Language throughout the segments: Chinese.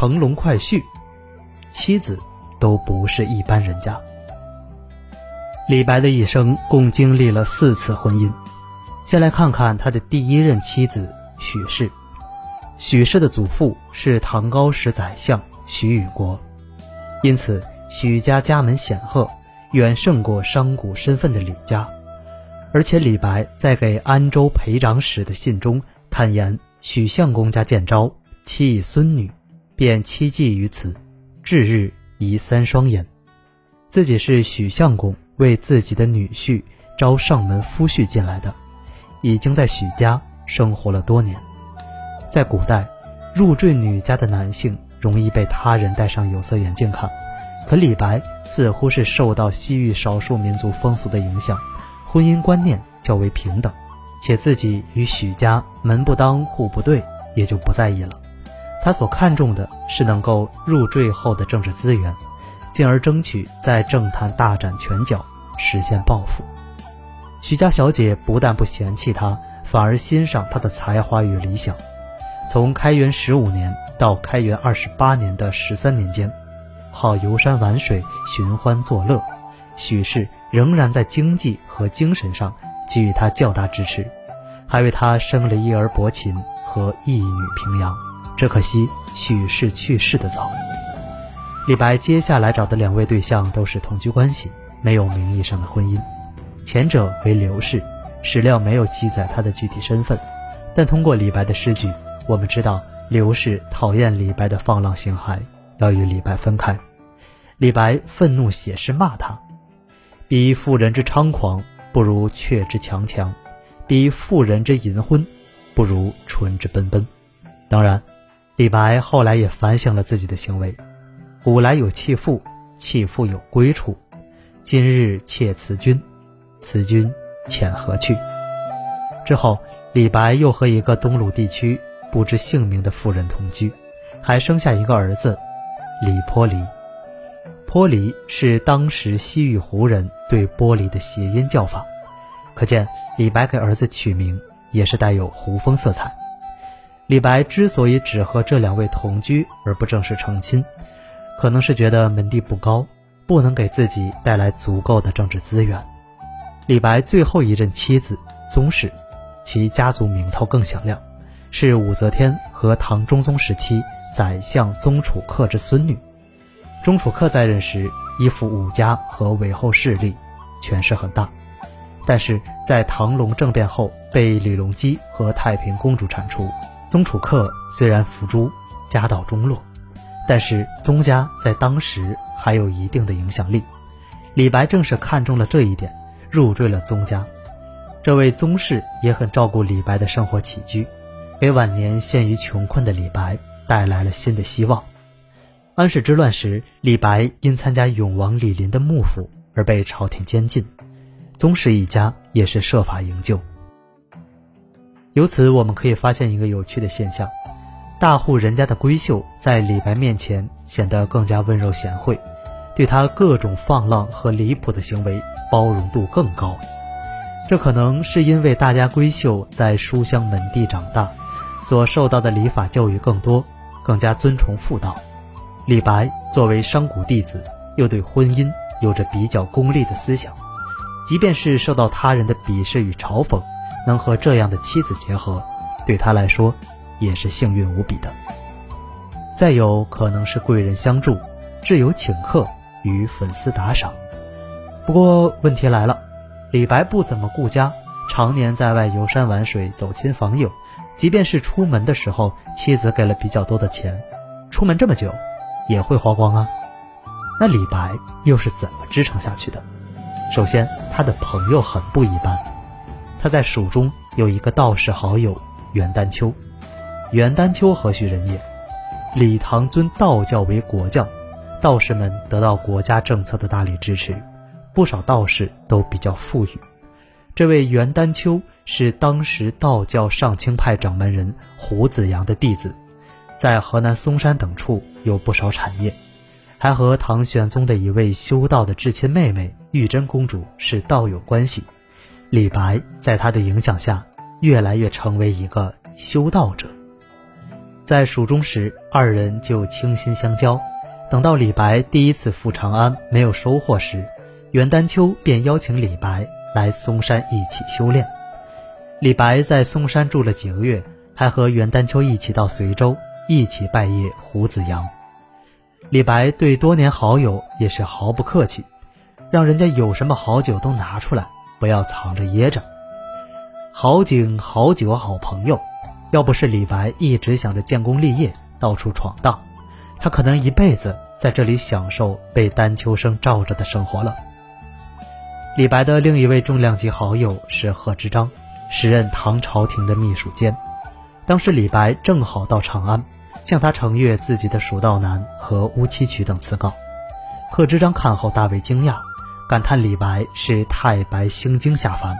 乘龙快婿，妻子都不是一般人家。李白的一生共经历了四次婚姻，先来看看他的第一任妻子许氏。许氏的祖父是唐高时宰相许与国，因此许家家门显赫，远胜过商贾身份的李家。而且李白在给安州裴长史的信中坦言，许相公家见招，妻以孙女，便妻寄于此，至日移三双眼。自己是许相公为自己的女婿招上门夫婿进来的，已经在许家生活了多年。在古代，入赘女家的男性容易被他人戴上有色眼镜看，可李白似乎是受到西域少数民族风俗的影响。婚姻观念较为平等，且自己与许家门不当户不对，也就不在意了。他所看重的是能够入赘后的政治资源，进而争取在政坛大展拳脚，实现抱负。许家小姐不但不嫌弃他，反而欣赏他的才华与理想。从开元十五年到开元二十八年的十三年间，好游山玩水，寻欢作乐。许氏仍然在经济和精神上给予他较大支持，还为他生了一儿伯禽和一女平阳。只可惜许氏去世的早。李白接下来找的两位对象都是同居关系，没有名义上的婚姻。前者为刘氏，史料没有记载他的具体身份，但通过李白的诗句，我们知道刘氏讨厌李白的放浪形骸，要与李白分开。李白愤怒写诗骂他。比妇人之猖狂，不如雀之强强；比妇人之淫昏，不如纯之奔奔。当然，李白后来也反省了自己的行为。古来有弃妇，弃妇有归处。今日妾辞君，辞君遣何去？之后，李白又和一个东鲁地区不知姓名的妇人同居，还生下一个儿子李颇离。颇离是当时西域胡人对玻璃的谐音叫法，可见李白给儿子取名也是带有胡风色彩。李白之所以只和这两位同居而不正式成亲，可能是觉得门第不高，不能给自己带来足够的政治资源。李白最后一任妻子宗室，其家族名头更响亮，是武则天和唐中宗时期宰相宗楚客之孙女。钟楚客在任时依附武家和韦后势力，权势很大。但是在唐隆政变后被李隆基和太平公主铲除，宗楚客虽然伏诛，家道中落，但是宗家在当时还有一定的影响力。李白正是看中了这一点，入赘了宗家。这位宗室也很照顾李白的生活起居，给晚年陷于穷困的李白带来了新的希望。安史之乱时，李白因参加永王李璘的幕府而被朝廷监禁，宗室一家也是设法营救。由此，我们可以发现一个有趣的现象：大户人家的闺秀在李白面前显得更加温柔贤惠，对他各种放浪和离谱的行为包容度更高。这可能是因为大家闺秀在书香门第长大，所受到的礼法教育更多，更加尊崇妇道。李白作为商贾弟子，又对婚姻有着比较功利的思想，即便是受到他人的鄙视与嘲讽，能和这样的妻子结合，对他来说也是幸运无比的。再有可能是贵人相助，挚友请客与粉丝打赏。不过问题来了，李白不怎么顾家，常年在外游山玩水、走亲访友，即便是出门的时候，妻子给了比较多的钱，出门这么久。也会花光啊，那李白又是怎么支撑下去的？首先，他的朋友很不一般，他在蜀中有一个道士好友袁丹丘。袁丹丘何许人也？李唐尊道教为国教，道士们得到国家政策的大力支持，不少道士都比较富裕。这位袁丹丘是当时道教上清派掌门人胡子阳的弟子。在河南嵩山等处有不少产业，还和唐玄宗的一位修道的至亲妹妹玉真公主是道友关系。李白在他的影响下，越来越成为一个修道者。在蜀中时，二人就倾心相交。等到李白第一次赴长安没有收获时，袁丹丘便邀请李白来嵩山一起修炼。李白在嵩山住了几个月，还和袁丹丘一起到随州，一起拜谒胡子阳。李白对多年好友也是毫不客气，让人家有什么好酒都拿出来，不要藏着掖着。好景好酒好朋友，要不是李白一直想着建功立业，到处闯荡，他可能一辈子在这里享受被丹丘生罩着的生活了。李白的另一位重量级好友是贺知章。时任唐朝廷的秘书监，当时李白正好到长安，向他呈阅自己的《蜀道难》和《乌七曲》等词稿。贺知章看后大为惊讶，感叹李白是太白星经下凡，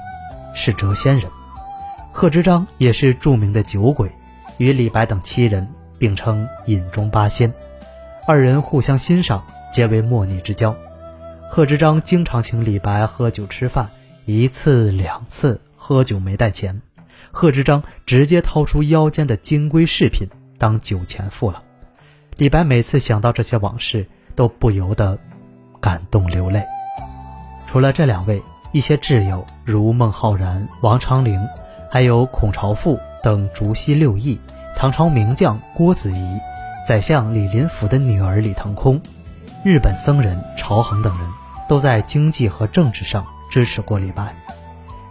是谪仙人。贺知章也是著名的酒鬼，与李白等七人并称饮中八仙，二人互相欣赏，结为莫逆之交。贺知章经常请李白喝酒吃饭，一次两次。喝酒没带钱，贺知章直接掏出腰间的金龟饰品当酒钱付了。李白每次想到这些往事，都不由得感动流泪。除了这两位，一些挚友如孟浩然、王昌龄，还有孔朝父等竹溪六艺、唐朝名将郭子仪、宰相李林甫的女儿李腾空、日本僧人朝衡等人，都在经济和政治上支持过李白。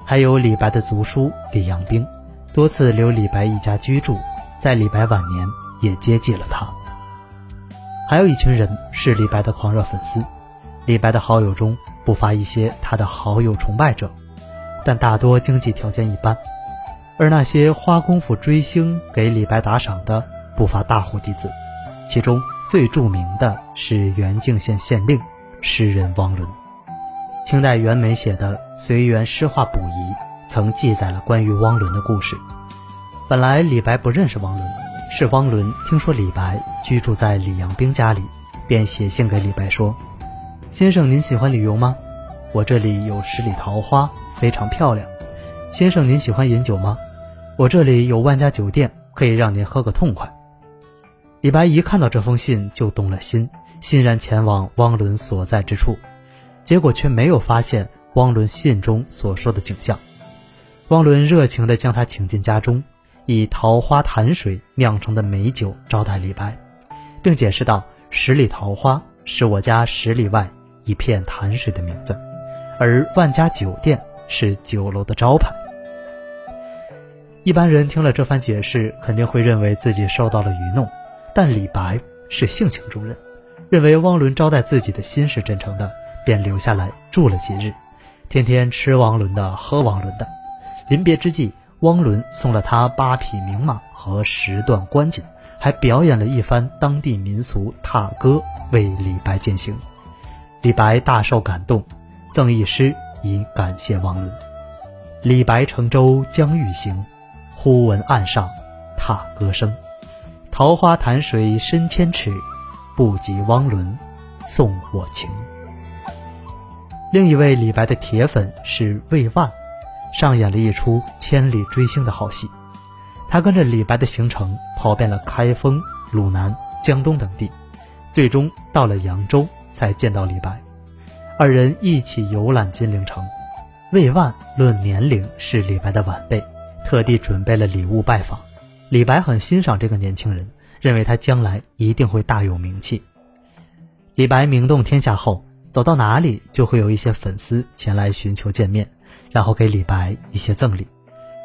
还有李白的族叔李阳冰，多次留李白一家居住，在李白晚年也接济了他。还有一群人是李白的狂热粉丝，李白的好友中不乏一些他的好友崇拜者，但大多经济条件一般。而那些花功夫追星给李白打赏的，不乏大户弟子，其中最著名的是元敬县县令诗人汪伦。清代袁枚写的《随园诗话补遗》曾记载了关于汪伦的故事。本来李白不认识汪伦，是汪伦听说李白居住在李阳冰家里，便写信给李白说：“先生您喜欢旅游吗？我这里有十里桃花，非常漂亮。先生您喜欢饮酒吗？我这里有万家酒店，可以让您喝个痛快。”李白一看到这封信就动了心，欣然前往汪伦所在之处。结果却没有发现汪伦信中所说的景象。汪伦热情地将他请进家中，以桃花潭水酿成的美酒招待李白，并解释道：“十里桃花是我家十里外一片潭水的名字，而万家酒店是酒楼的招牌。”一般人听了这番解释，肯定会认为自己受到了愚弄，但李白是性情中人，认为汪伦招待自己的心是真诚的。便留下来住了几日，天天吃王伦的，喝王伦的。临别之际，汪伦送了他八匹名马和十段官锦，还表演了一番当地民俗踏歌，为李白饯行。李白大受感动，赠一诗以感谢汪伦：“李白乘舟将欲行，忽闻岸上踏歌声。桃花潭水深千尺，不及汪伦送我情。”另一位李白的铁粉是魏万，上演了一出千里追星的好戏。他跟着李白的行程跑遍了开封、鲁南、江东等地，最终到了扬州才见到李白。二人一起游览金陵城。魏万论年龄是李白的晚辈，特地准备了礼物拜访。李白很欣赏这个年轻人，认为他将来一定会大有名气。李白名动天下后。走到哪里，就会有一些粉丝前来寻求见面，然后给李白一些赠礼。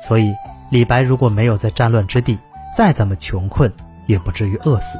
所以，李白如果没有在战乱之地，再怎么穷困，也不至于饿死。